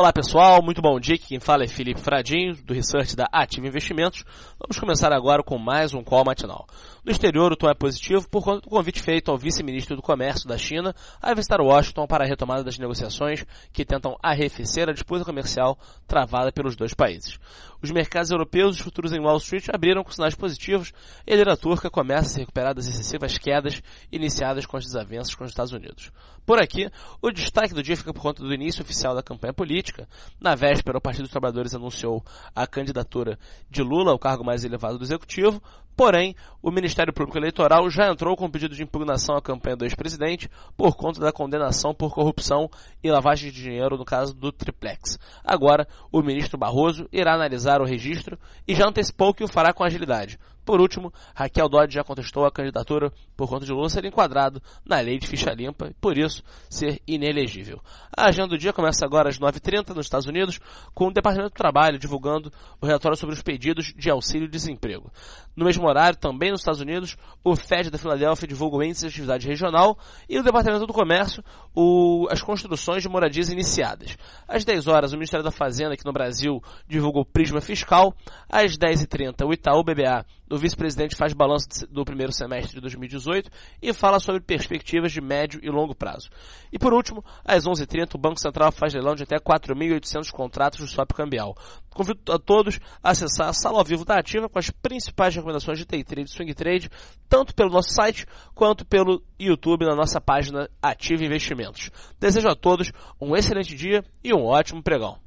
Olá pessoal, muito bom dia. Quem fala é Felipe Fradinho, do Research da Ativa Investimentos. Vamos começar agora com mais um call matinal. No exterior, o tom é positivo por conta do convite feito ao vice-ministro do Comércio da China a visitar Washington para a retomada das negociações que tentam arrefecer a disputa comercial travada pelos dois países. Os mercados europeus, os futuros em Wall Street, abriram com sinais positivos e a lira turca começa a se recuperar das excessivas quedas iniciadas com as desavenças com os Estados Unidos. Por aqui, o destaque do dia fica por conta do início oficial da campanha política. Na véspera, o Partido dos Trabalhadores anunciou a candidatura de Lula ao cargo mais elevado do executivo, Porém, o Ministério Público Eleitoral já entrou com pedido de impugnação à campanha do ex-presidente por conta da condenação por corrupção e lavagem de dinheiro no caso do Triplex. Agora, o ministro Barroso irá analisar o registro e já antecipou que o fará com agilidade. Por último, Raquel Dodge já contestou a candidatura por conta de Lula ser enquadrado na lei de ficha limpa e, por isso, ser inelegível. A agenda do dia começa agora às 9h30 nos Estados Unidos, com o Departamento do Trabalho divulgando o relatório sobre os pedidos de auxílio-desemprego. No mesmo horário, também nos Estados Unidos, o FED da Filadélfia divulga o índice de atividade regional e o Departamento do Comércio o, as construções de moradias iniciadas. Às 10 horas, o Ministério da Fazenda aqui no Brasil divulga o Prisma Fiscal. Às 10h30, o Itaú BBA o vice-presidente faz balanço do primeiro semestre de 2018 e fala sobre perspectivas de médio e longo prazo. E por último, às 11h30, o Banco Central faz leilão de até 4.800 contratos do swap cambial. Convido a todos a acessar a sala ao vivo da Ativa com as principais recomendações de day trade swing trade, tanto pelo nosso site quanto pelo YouTube na nossa página Ativa Investimentos. Desejo a todos um excelente dia e um ótimo pregão.